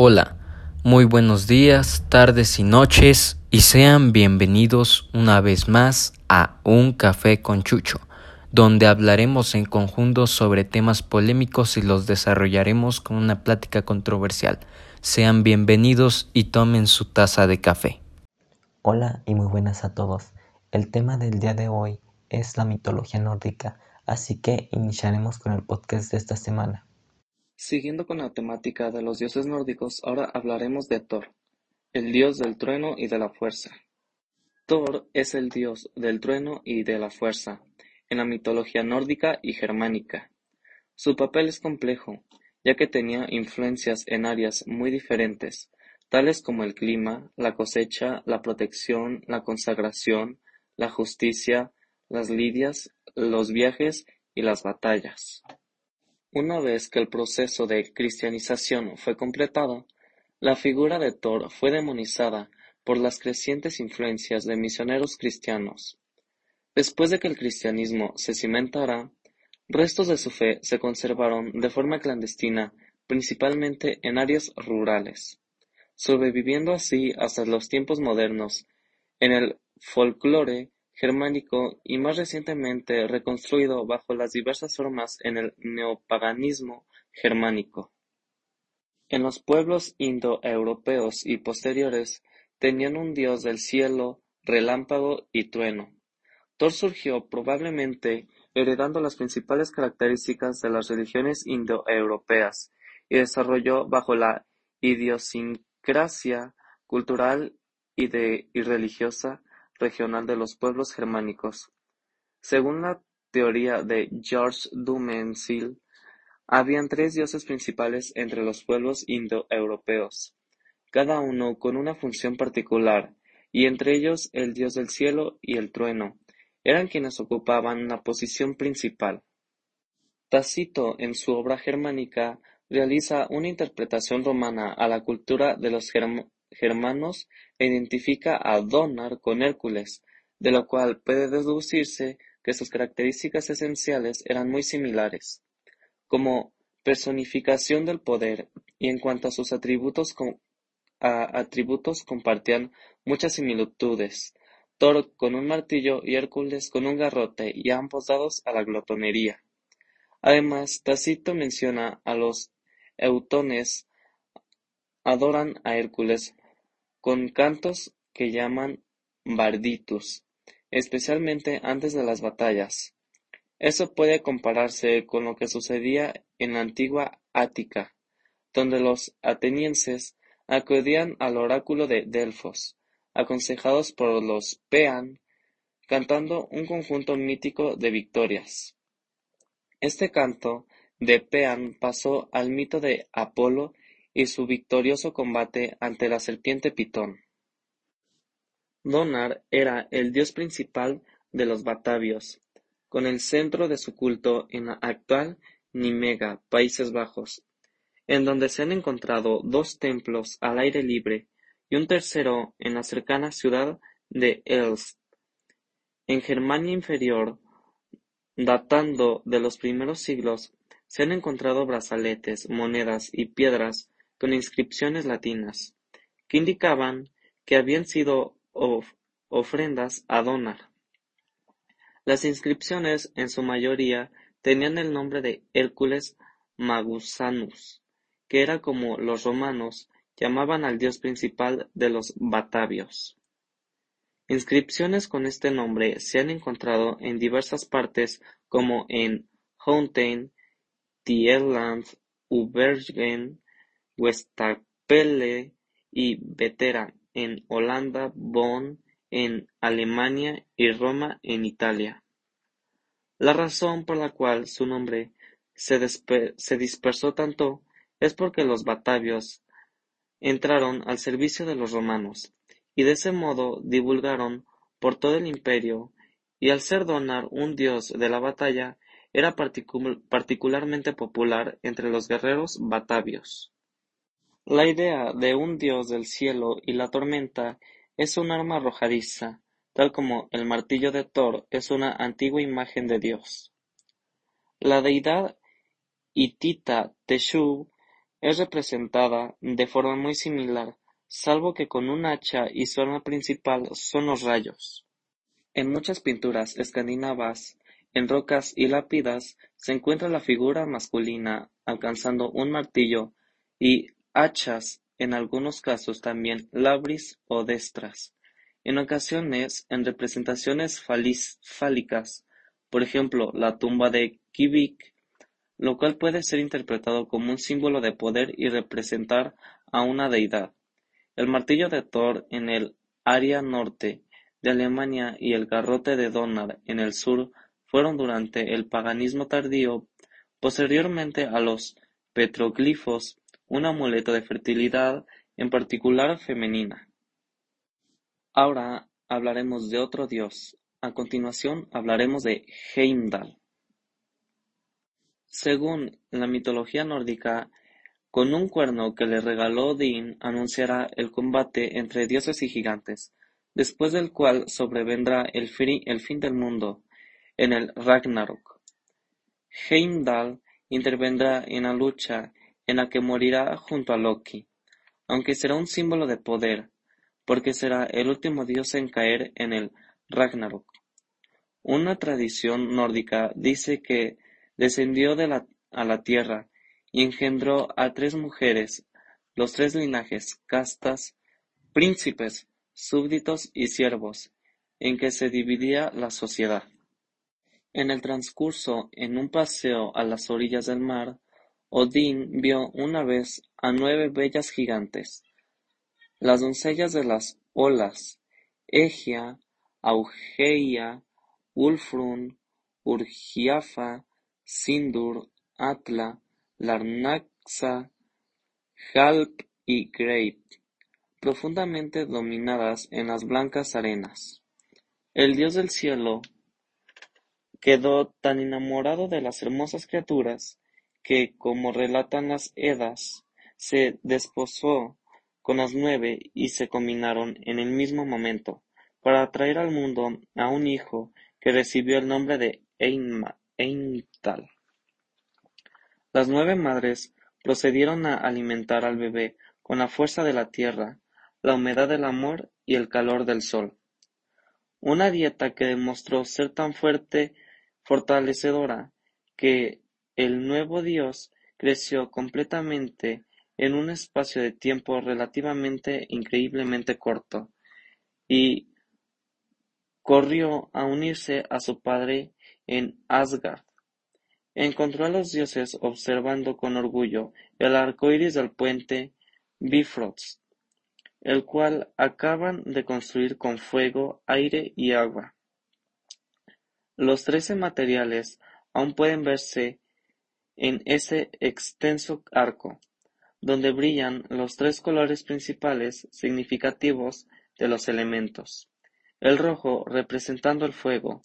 Hola, muy buenos días, tardes y noches y sean bienvenidos una vez más a Un Café con Chucho, donde hablaremos en conjunto sobre temas polémicos y los desarrollaremos con una plática controversial. Sean bienvenidos y tomen su taza de café. Hola y muy buenas a todos. El tema del día de hoy es la mitología nórdica, así que iniciaremos con el podcast de esta semana. Siguiendo con la temática de los dioses nórdicos, ahora hablaremos de Thor, el dios del trueno y de la fuerza. Thor es el dios del trueno y de la fuerza en la mitología nórdica y germánica. Su papel es complejo, ya que tenía influencias en áreas muy diferentes, tales como el clima, la cosecha, la protección, la consagración, la justicia, las lidias, los viajes y las batallas. Una vez que el proceso de cristianización fue completado, la figura de Thor fue demonizada por las crecientes influencias de misioneros cristianos. Después de que el cristianismo se cimentara, restos de su fe se conservaron de forma clandestina principalmente en áreas rurales, sobreviviendo así hasta los tiempos modernos en el folclore germánico y más recientemente reconstruido bajo las diversas formas en el neopaganismo germánico. En los pueblos indoeuropeos y posteriores tenían un dios del cielo, relámpago y trueno. Thor surgió probablemente heredando las principales características de las religiones indoeuropeas y desarrolló bajo la idiosincrasia cultural y, de, y religiosa regional de los pueblos germánicos. Según la teoría de Georges Dumézil, habían tres dioses principales entre los pueblos indoeuropeos, cada uno con una función particular, y entre ellos el dios del cielo y el trueno, eran quienes ocupaban una posición principal. Tácito en su obra germánica realiza una interpretación romana a la cultura de los germanos e identifica a Donar con Hércules, de lo cual puede deducirse que sus características esenciales eran muy similares, como personificación del poder, y en cuanto a sus atributos, atributos compartían muchas similitudes, Thor con un martillo y Hércules con un garrote, y ambos dados a la glotonería. Además, Tácito menciona a los eutones adoran a Hércules con cantos que llaman barditus, especialmente antes de las batallas. Eso puede compararse con lo que sucedía en la antigua Ática, donde los atenienses acudían al oráculo de Delfos, aconsejados por los Pean, cantando un conjunto mítico de victorias. Este canto de Pean pasó al mito de Apolo y su victorioso combate ante la serpiente Pitón. Donar era el dios principal de los batavios, con el centro de su culto en la actual Nimega, Países Bajos, en donde se han encontrado dos templos al aire libre y un tercero en la cercana ciudad de Elst. En Germania Inferior, datando de los primeros siglos, se han encontrado brazaletes, monedas y piedras con inscripciones latinas, que indicaban que habían sido ofrendas a Donar. Las inscripciones, en su mayoría, tenían el nombre de Hércules Magusanus, que era como los romanos llamaban al dios principal de los batavios. Inscripciones con este nombre se han encontrado en diversas partes como en Houten, Tierland, Ubergen, Westkapelle y Vetera en Holanda, Bonn en Alemania y Roma en Italia. La razón por la cual su nombre se, dispersó tanto es porque los batavios entraron al servicio de los romanos y de ese modo divulgaron por todo el imperio y al ser Donar un dios de la batalla era particularmente popular entre los guerreros batavios. La idea de un dios del cielo y la tormenta es un arma arrojadiza, tal como el martillo de Thor es una antigua imagen de Dios. La deidad hitita Teshup es representada de forma muy similar, salvo que con un hacha y su arma principal son los rayos. En muchas pinturas escandinavas, en rocas y lápidas, se encuentra la figura masculina alcanzando un martillo y hachas, en algunos casos también labris o destras. En ocasiones, en representaciones fálicas, por ejemplo, la tumba de Kivik, lo cual puede ser interpretado como un símbolo de poder y representar a una deidad. El martillo de Thor en el área norte de Alemania y el garrote de Donner en el sur fueron durante el paganismo tardío, posteriormente a los petroglifos, un amuleto de fertilidad, en particular femenina. Ahora hablaremos de otro dios. A continuación hablaremos de Heimdall. Según la mitología nórdica, con un cuerno que le regaló Odín anunciará el combate entre dioses y gigantes, después del cual sobrevendrá el, fin del mundo, en el Ragnarok. Heimdall intervendrá en la lucha en la que morirá junto a Loki, aunque será un símbolo de poder, porque será el último dios en caer en el Ragnarok. Una tradición nórdica dice que descendió a la tierra y engendró a tres mujeres, los tres linajes, castas, príncipes, súbditos y siervos, en que se dividía la sociedad. En el transcurso, en un paseo a las orillas del mar, Odín vio una vez a nueve bellas gigantes, las doncellas de las olas, Egia, Augeia, Ulfrun, Urgiafa, Sindur, Atla, Larnaxa, Halp y Greip profundamente dominadas en las blancas arenas. El dios del cielo quedó tan enamorado de las hermosas criaturas que, como relatan las Edas, se desposó con las nueve y se combinaron en el mismo momento, para traer al mundo a un hijo que recibió el nombre de Heimdall. Las nueve madres procedieron a alimentar al bebé con la fuerza de la tierra, la humedad del amor y el calor del sol. Una dieta que demostró ser tan fuerte, fortalecedora, que el nuevo Dios creció completamente en un espacio de tiempo relativamente increíblemente corto, y corrió a unirse a su padre en Asgard. Encontró a los dioses observando con orgullo el arco iris del puente Bifrost el cual acaban de construir con fuego, aire y agua. Los trece materiales aún pueden verse en ese extenso arco, donde brillan los tres colores principales significativos de los elementos, el rojo representando el fuego,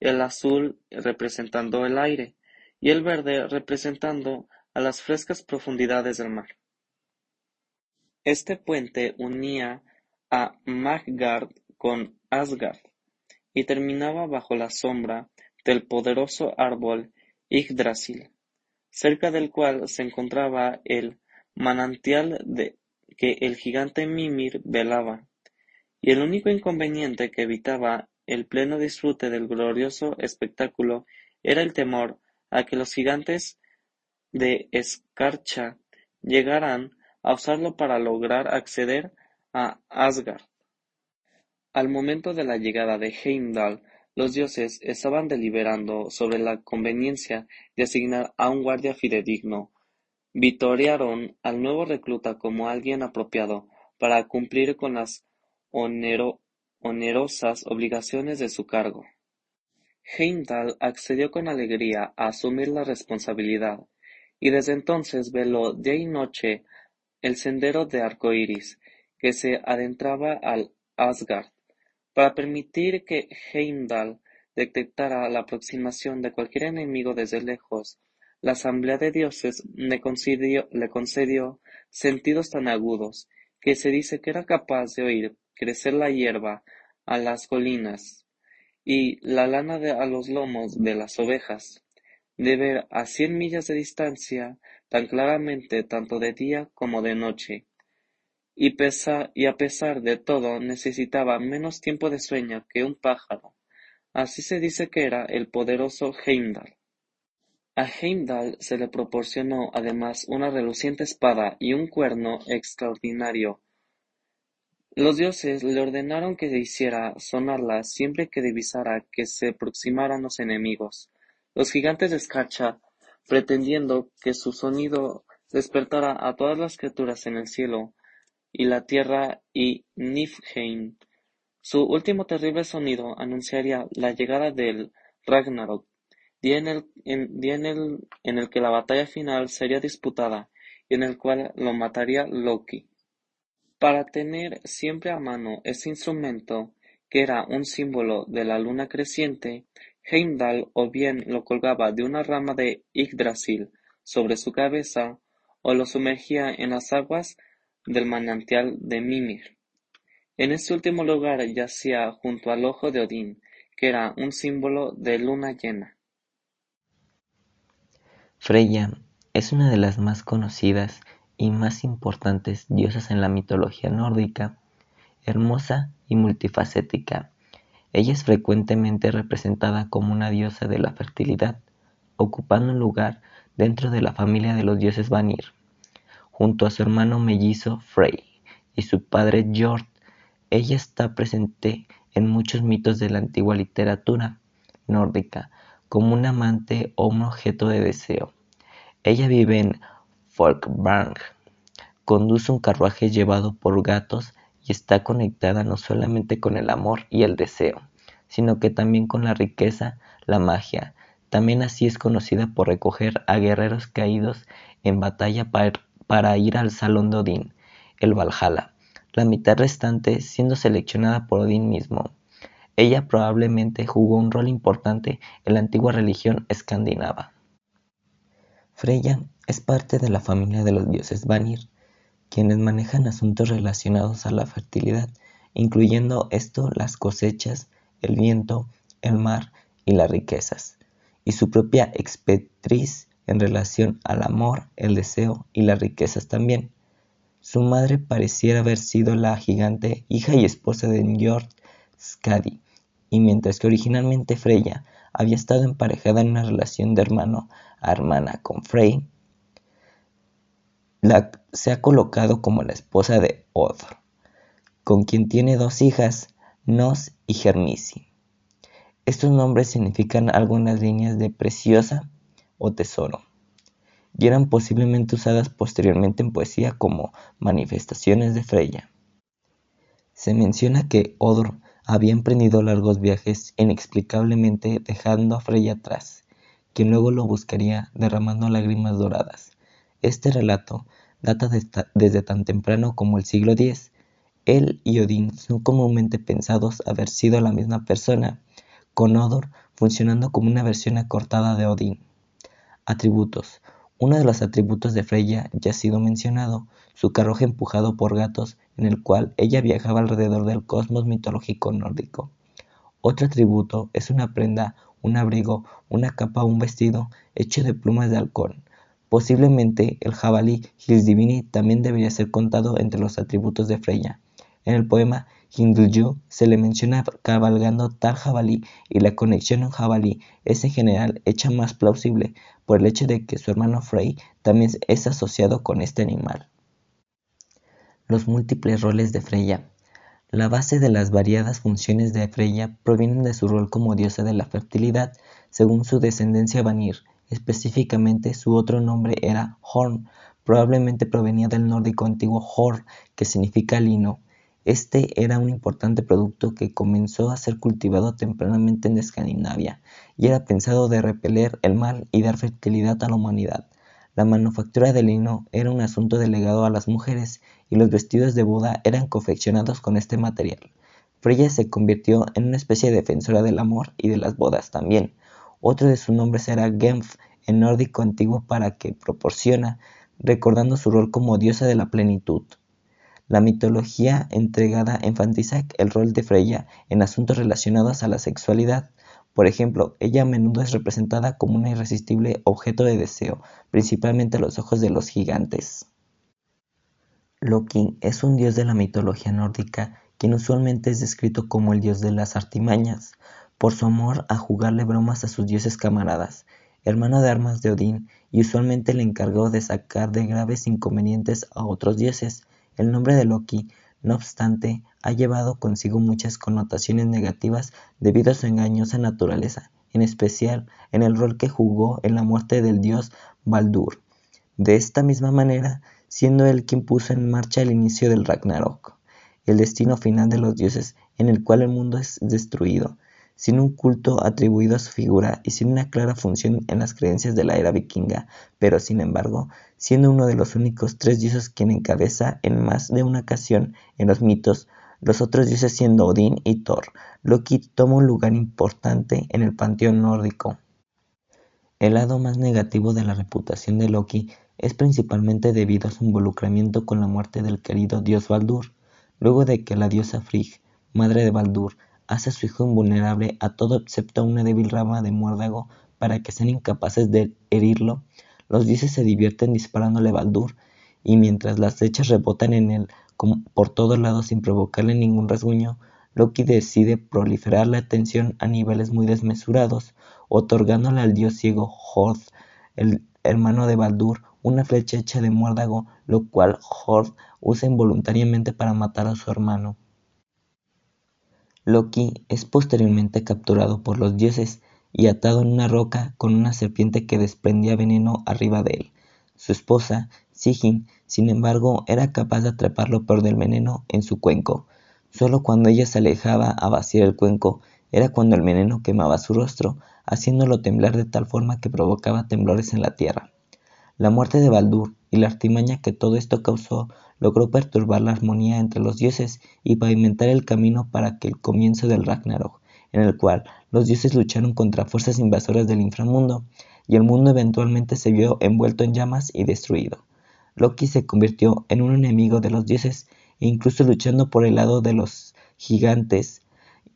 el azul representando el aire y el verde representando a las frescas profundidades del mar. Este puente unía a Midgard con Asgard, y terminaba bajo la sombra del poderoso árbol Yggdrasil, cerca del cual se encontraba el manantial que el gigante Mimir velaba, y el único inconveniente que evitaba el pleno disfrute del glorioso espectáculo era el temor a que los gigantes de escarcha llegaran a usarlo para lograr acceder a Asgard. Al momento de la llegada de Heimdall, los dioses estaban deliberando sobre la conveniencia de asignar a un guardia fidedigno. Vitorearon al nuevo recluta como alguien apropiado para cumplir con las onerosas obligaciones de su cargo. Heimdall accedió con alegría a asumir la responsabilidad, y desde entonces veló día y noche el sendero de arcoíris, que se adentraba al Asgard, para permitir que Heimdall detectara la aproximación de cualquier enemigo desde lejos, la asamblea de dioses le concedió, sentidos tan agudos que se dice que era capaz de oír crecer la hierba a las colinas y la lana a los lomos de las ovejas, de ver a cien millas de distancia tan claramente tanto de día como de noche, y, a pesar de todo necesitaba menos tiempo de sueño que un pájaro. Así se dice que era el poderoso Heimdall. A Heimdall se le proporcionó además una reluciente espada y un cuerno extraordinario. Los dioses le ordenaron que hiciera sonarla siempre que divisara que se aproximaran los enemigos. Los gigantes de escarcha, pretendiendo que su sonido despertara a todas las criaturas en el cielo y la tierra y Niflheim, su último terrible sonido anunciaría la llegada del Ragnarok, día en el, que la batalla final sería disputada y en el cual lo mataría Loki. Para tener siempre a mano ese instrumento, que era un símbolo de la luna creciente, Heimdall o bien lo colgaba de una rama de Yggdrasil sobre su cabeza, o lo sumergía en las aguas del manantial de Mimir. En este último lugar yacía junto al ojo de Odín, que era un símbolo de luna llena. Freya es una de las más conocidas y más importantes diosas en la mitología nórdica, hermosa y multifacética. Ella es frecuentemente representada como una diosa de la fertilidad, ocupando un lugar dentro de la familia de los dioses Vanir, junto a su hermano mellizo Frey y su padre Jord. Ella está presente en muchos mitos de la antigua literatura nórdica, como un amante o un objeto de deseo. Ella vive en Folkvang, conduce un carruaje llevado por gatos y está conectada no solamente con el amor y el deseo, sino que también con la riqueza, la magia. También así es conocida por recoger a guerreros caídos en batalla para, ir al salón de Odín, el Valhalla, la mitad restante siendo seleccionada por Odín mismo. Ella probablemente jugó un rol importante en la antigua religión escandinava. Freya es parte de la familia de los dioses Vanir, quienes manejan asuntos relacionados a la fertilidad, incluyendo esto las cosechas, el viento, el mar y las riquezas, y su propia expetriz en relación al amor, el deseo y las riquezas también. Su madre pareciera haber sido la gigante hija y esposa de Njord Skadi, y mientras que originalmente Freya había estado emparejada en una relación de hermano a hermana con Frey, se ha colocado como la esposa de Odr, con quien tiene dos hijas, Nos y Gernisi. Estos nombres significan algunas líneas de preciosa o tesoro, y eran posiblemente usadas posteriormente en poesía como manifestaciones de Freya. Se menciona que Odr había emprendido largos viajes inexplicablemente dejando a Freya atrás, quien luego lo buscaría derramando lágrimas doradas. Este relato data desde tan temprano como el siglo X. Él y Odín son comúnmente pensados haber sido la misma persona, con Odor funcionando como una versión acortada de Odín. Atributos. Uno de los atributos de Freya ya ha sido mencionado, su carruaje empujado por gatos en el cual ella viajaba alrededor del cosmos mitológico nórdico. Otro atributo es una prenda, un abrigo, una capa o un vestido hecho de plumas de halcón. Posiblemente el jabalí Hildivini también debería ser contado entre los atributos de Freya. En el poema Hindulju se le menciona cabalgando tal jabalí y la conexión en jabalí es en general hecha más plausible por el hecho de que su hermano Frey también es asociado con este animal. Los múltiples roles de Freya. La base de las variadas funciones de Freya provienen de su rol como diosa de la fertilidad, según su descendencia Vanir. Específicamente, su otro nombre era Horn, probablemente provenía del nórdico antiguo Hor, que significa lino. Este era un importante producto que comenzó a ser cultivado tempranamente en Escandinavia y era pensado de repeler el mal y dar fertilidad a la humanidad. La manufactura de lino era un asunto delegado a las mujeres y los vestidos de boda eran confeccionados con este material. Freya se convirtió en una especie de defensora del amor y de las bodas también. Otro de sus nombres era Genf, en nórdico antiguo para que proporciona, recordando su rol como diosa de la plenitud. La mitología entregada enfatiza el rol de Freya en asuntos relacionados a la sexualidad, Por ejemplo, ella a menudo es representada como un irresistible objeto de deseo, principalmente a los ojos de los gigantes. Loki es un dios de la mitología nórdica quien usualmente es descrito como el dios de las artimañas, por su amor a jugarle bromas a sus dioses camaradas, hermano de armas de Odín y usualmente le encargó de sacar de graves inconvenientes a otros dioses. El nombre de Loki, no obstante, ha llevado consigo muchas connotaciones negativas debido a su engañosa naturaleza, en especial en el rol que jugó en la muerte del dios Baldur. De esta misma manera, siendo él quien puso en marcha el inicio del Ragnarok el destino final de los dioses en el cual el mundo es destruido, sin un culto atribuido a su figura y sin una clara función en las creencias de la era vikinga, pero sin embargo, siendo uno de los únicos tres dioses quien encabeza en más de una ocasión en los mitos, los otros dioses siendo Odín y Thor, Loki toma un lugar importante en el panteón nórdico. El lado más negativo de la reputación de Loki es principalmente debido a su involucramiento con la muerte del querido dios Baldur, luego de que la diosa Frigg, madre de Baldur, hace a su hijo invulnerable a todo excepto una débil rama de muérdago para que sean incapaces de herirlo, los dioses se divierten disparándole a Baldur, y mientras las flechas rebotan en él por todos lados sin provocarle ningún rasguño, Loki decide proliferar la atención a niveles muy desmesurados, otorgándole al dios ciego Hord, el hermano de Baldur, una flecha hecha de muérdago, lo cual Hord usa involuntariamente para matar a su hermano. Loki es posteriormente capturado por los dioses y atado en una roca con una serpiente que desprendía veneno arriba de él. Su esposa, Sigyn, sin embargo, era capaz de atraparlo por del veneno en su cuenco. Solo cuando ella se alejaba a vaciar el cuenco era cuando el veneno quemaba su rostro, haciéndolo temblar de tal forma que provocaba temblores en la tierra. La muerte de Baldur y la artimaña que todo esto causó logró perturbar la armonía entre los dioses y pavimentar el camino para que el comienzo del Ragnarok, en el cual los dioses lucharon contra fuerzas invasoras del inframundo, y el mundo eventualmente se vio envuelto en llamas y destruido. Loki se convirtió en un enemigo de los dioses e incluso luchando por el lado de los gigantes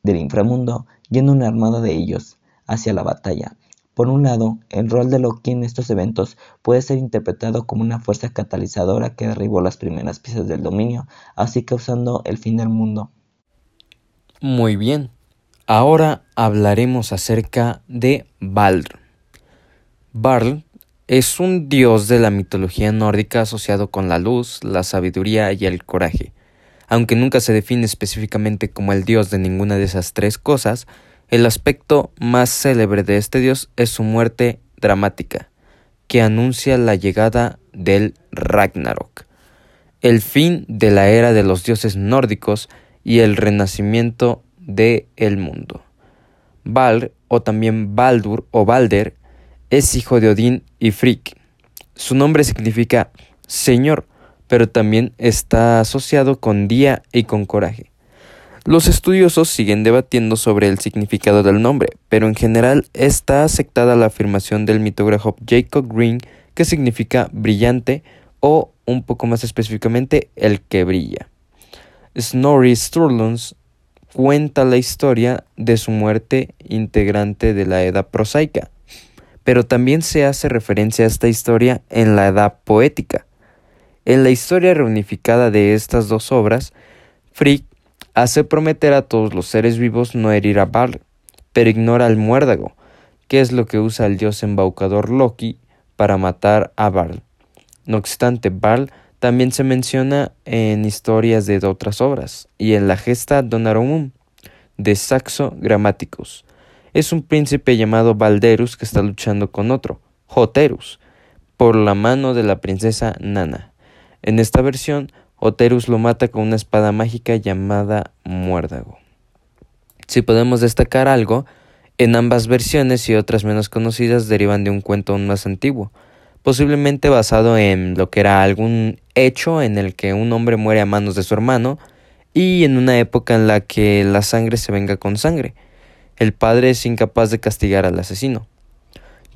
del inframundo, yendo una armada de ellos hacia la batalla, por un lado, el rol de Loki en estos eventos puede ser interpretado como una fuerza catalizadora que derribó las primeras piezas del dominio, así causando el fin del mundo. Muy bien, ahora hablaremos acerca de Balr. Balr es un dios de la mitología nórdica asociado con la luz, la sabiduría y el coraje. Aunque nunca se define específicamente como el dios de ninguna de esas tres cosas, el aspecto más célebre de este dios es su muerte dramática, que anuncia la llegada del Ragnarok, el fin de la era de los dioses nórdicos y el renacimiento del el mundo. Val, o también Baldur o Balder, es hijo de Odín y Frigg. Su nombre significa Señor, pero también está asociado con día y con coraje. Los estudiosos siguen debatiendo sobre el significado del nombre, pero en general está aceptada la afirmación del mitógrafo Jacob Green que significa brillante o, un poco más específicamente, el que brilla. Snorri Sturluson cuenta la historia de su muerte integrante de la edad prosaica, pero también se hace referencia a esta historia en la edad poética. En la historia reunificada de estas dos obras, Frigg hace prometer a todos los seres vivos no herir a Val, pero ignora al muérdago, que es lo que usa el dios embaucador Loki para matar a Val. No obstante, Val también se menciona en historias de otras obras y en la gesta Donarumum de Saxo Grammaticus. Es un príncipe llamado Valderus que está luchando con otro, Joterus, por la mano de la princesa Nana. En esta versión, Oterus lo mata con una espada mágica llamada Muérdago. Si podemos destacar algo, en ambas versiones y otras menos conocidas derivan de un cuento aún más antiguo, posiblemente basado en lo que era algún hecho en el que un hombre muere a manos de su hermano y en una época en la que la sangre se venga con sangre. El padre es incapaz de castigar al asesino.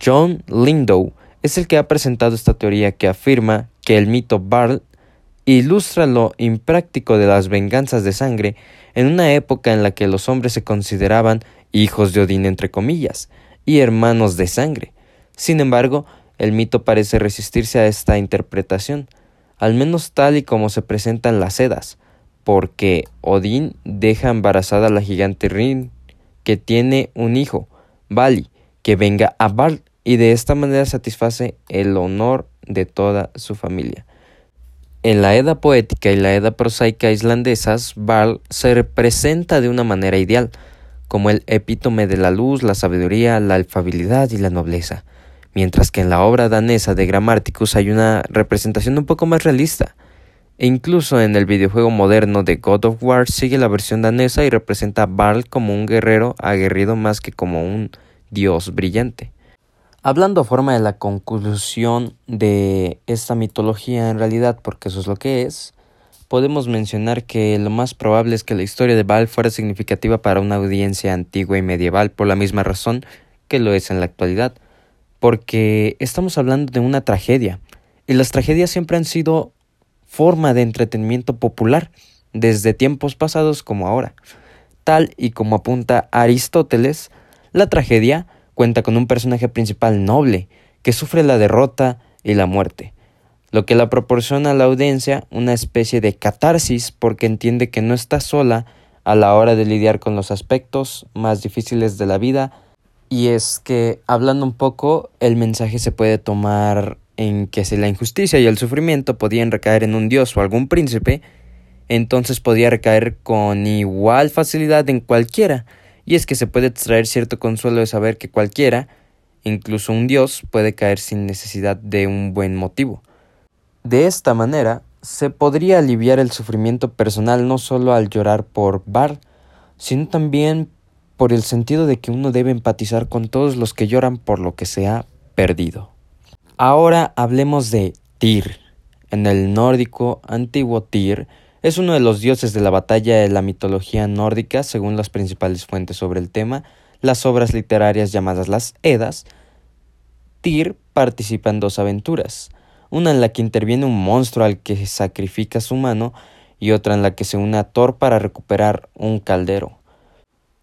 John Lindow es el que ha presentado esta teoría que afirma que el mito Barl ilustra lo impráctico de las venganzas de sangre en una época en la que los hombres se consideraban hijos de Odín entre comillas, y hermanos de sangre. Sin embargo, el mito parece resistirse a esta interpretación, al menos tal y como se presentan las Edas, porque Odín deja embarazada a la gigante Rin, que tiene un hijo, Vali, que venga a Val, y de esta manera satisface el honor de toda su familia. En la Edda poética y la Edda prosaica islandesas, Val se representa de una manera ideal, como el epítome de la luz, la sabiduría, la alfabilidad y la nobleza, mientras que en la obra danesa de Grammaticus hay una representación un poco más realista. E incluso en el videojuego moderno de God of War sigue la versión danesa y representa a Val como un guerrero aguerrido más que como un dios brillante. Hablando a forma de la conclusión de esta mitología en realidad, porque eso es lo que es, podemos mencionar que lo más probable es que la historia de Baal fuera significativa para una audiencia antigua y medieval por la misma razón que lo es en la actualidad, porque estamos hablando de una tragedia, y las tragedias siempre han sido forma de entretenimiento popular, desde tiempos pasados como ahora. Tal y como apunta Aristóteles, la tragedia cuenta con un personaje principal noble, que sufre la derrota y la muerte, lo que la proporciona a la audiencia una especie de catarsis porque entiende que no está sola a la hora de lidiar con los aspectos más difíciles de la vida, y es que, hablando un poco, el mensaje se puede tomar en que si la injusticia y el sufrimiento podían recaer en un dios o algún príncipe, entonces podía recaer con igual facilidad en cualquiera, y es que se puede extraer cierto consuelo de saber que cualquiera, incluso un dios, puede caer sin necesidad de un buen motivo. De esta manera, se podría aliviar el sufrimiento personal no solo al llorar por Bar, sino también por el sentido de que uno debe empatizar con todos los que lloran por lo que se ha perdido. Ahora hablemos de Tyr. En el nórdico antiguo Tyr es uno de los dioses de la batalla de la mitología nórdica, según las principales fuentes sobre el tema, las obras literarias llamadas las Edas. Tyr participa en dos aventuras, una en la que interviene un monstruo al que sacrifica su mano y otra en la que se une a Thor para recuperar un caldero.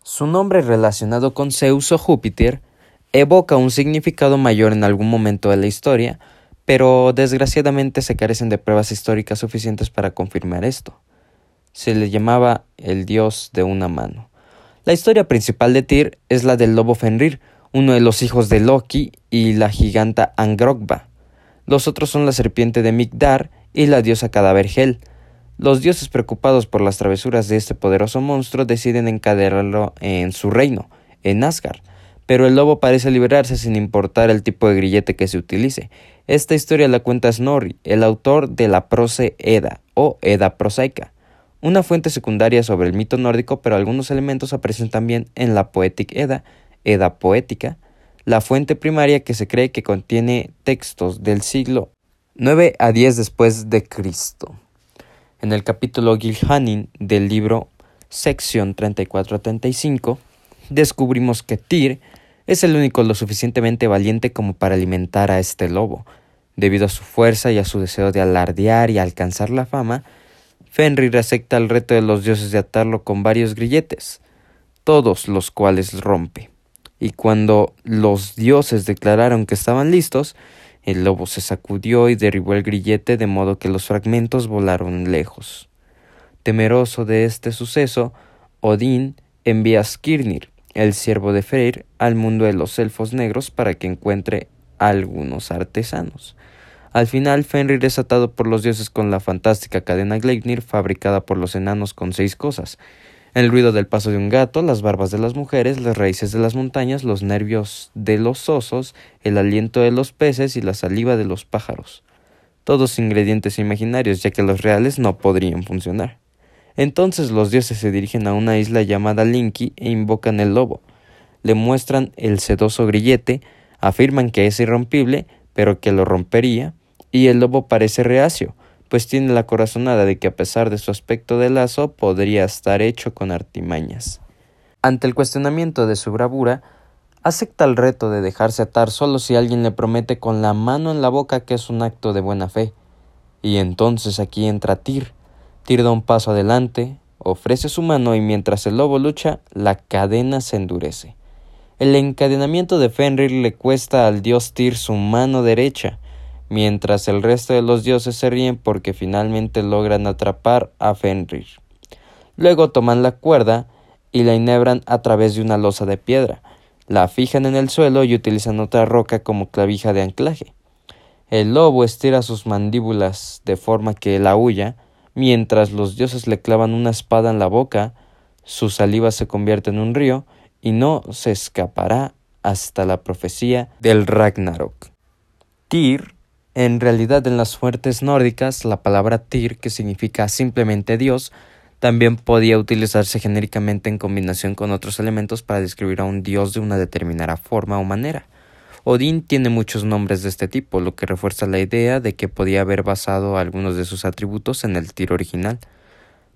Su nombre relacionado con Zeus o Júpiter evoca un significado mayor en algún momento de la historia, pero desgraciadamente se carecen de pruebas históricas suficientes para confirmar esto. Se le llamaba el dios de una mano. La historia principal de Tyr es la del lobo Fenrir, uno de los hijos de Loki y la giganta Angrogba. Los otros son la serpiente de Migdar y la diosa cadáver Hel. Los dioses preocupados por las travesuras de este poderoso monstruo deciden encadenarlo en su reino, en Asgard, pero el lobo parece liberarse sin importar el tipo de grillete que se utilice. Esta historia la cuenta Snorri, el autor de la Prose Edda o Edda prosaica, una fuente secundaria sobre el mito nórdico, pero algunos elementos aparecen también en la Poetic Edda, Edda poética, la fuente primaria que se cree que contiene textos del siglo 9 a 10 después de Cristo. En el capítulo Gilhanin del libro sección 34 a 35 descubrimos que Tyr es el único lo suficientemente valiente como para alimentar a este lobo. Debido a su fuerza y a su deseo de alardear y alcanzar la fama, Fenrir acepta el reto de los dioses de atarlo con varios grilletes, todos los cuales rompe. Y cuando los dioses declararon que estaban listos, el lobo se sacudió y derribó el grillete de modo que los fragmentos volaron lejos. Temeroso de este suceso, Odín envía a Skirnir, el siervo de Freyr, al mundo de los elfos negros para que encuentre algunos artesanos. Al final, Fenrir es atado por los dioses con la fantástica cadena Gleipnir fabricada por los enanos con seis cosas: el ruido del paso de un gato, las barbas de las mujeres, las raíces de las montañas, los nervios de los osos, el aliento de los peces y la saliva de los pájaros. Todos ingredientes imaginarios, ya que los reales no podrían funcionar. Entonces los dioses se dirigen a una isla llamada Linky e invocan el lobo. Le muestran el sedoso grillete, afirman que es irrompible, pero que lo rompería, y el lobo parece reacio, pues tiene la corazonada de que a pesar de su aspecto de lazo podría estar hecho con artimañas. Ante el cuestionamiento de su bravura, acepta el reto de dejarse atar solo si alguien le promete con la mano en la boca que es un acto de buena fe. Y entonces aquí entra Tyr, Tyr da un paso adelante, ofrece su mano y mientras el lobo lucha, la cadena se endurece. El encadenamiento de Fenrir le cuesta al dios Tyr su mano derecha, mientras el resto de los dioses se ríen porque finalmente logran atrapar a Fenrir. Luego toman la cuerda y la enhebran a través de una losa de piedra, la fijan en el suelo y utilizan otra roca como clavija de anclaje. El lobo estira sus mandíbulas de forma que la huya, mientras los dioses le clavan una espada en la boca, su saliva se convierte en un río y no se escapará hasta la profecía del Ragnarok. Tyr, en realidad en las fuertes nórdicas, la palabra Tyr, que significa simplemente Dios, también podía utilizarse genéricamente en combinación con otros elementos para describir a un dios de una determinada forma o manera. Odín tiene muchos nombres de este tipo, lo que refuerza la idea de que podía haber basado algunos de sus atributos en el Tyr original.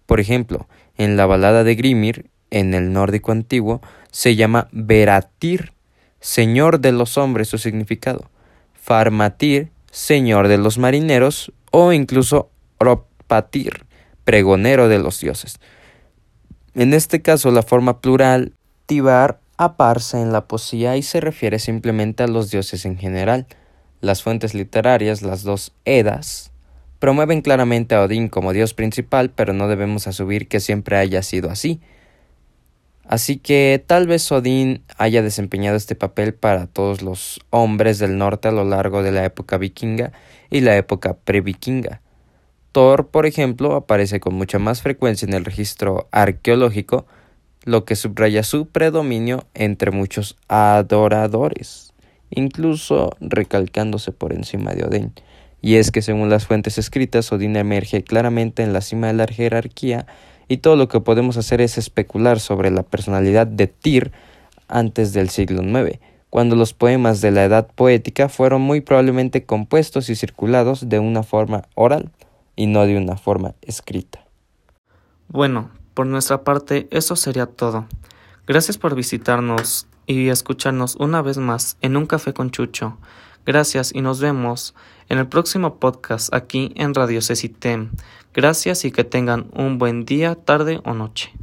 Por ejemplo, en la balada de Grimir, en el nórdico antiguo, se llama Veratir, señor de los hombres, su significado, Farmatir, señor de los marineros, o incluso Ropatir, pregonero de los dioses. En este caso, la forma plural tibar aparece en la poesía y se refiere simplemente a los dioses en general. Las fuentes literarias, las dos Edas, promueven claramente a Odín como dios principal, pero no debemos asumir que siempre haya sido así. Así que tal vez Odín haya desempeñado este papel para todos los hombres del norte a lo largo de la época vikinga y la época previkinga. Thor, por ejemplo, aparece con mucha más frecuencia en el registro arqueológico, lo que subraya su predominio entre muchos adoradores, incluso recalcándose por encima de Odín. Y es que según las fuentes escritas, Odín emerge claramente en la cima de la jerarquía y todo lo que podemos hacer es especular sobre la personalidad de Tyr antes del siglo IX, cuando los poemas de la edad poética fueron muy probablemente compuestos y circulados de una forma oral y no de una forma escrita. Bueno, por nuestra parte eso sería todo. Gracias por visitarnos y escucharnos una vez más en un café con Chucho. Gracias y nos vemos en el próximo podcast aquí en Radio Cecitem. Gracias y que tengan un buen día, tarde o noche.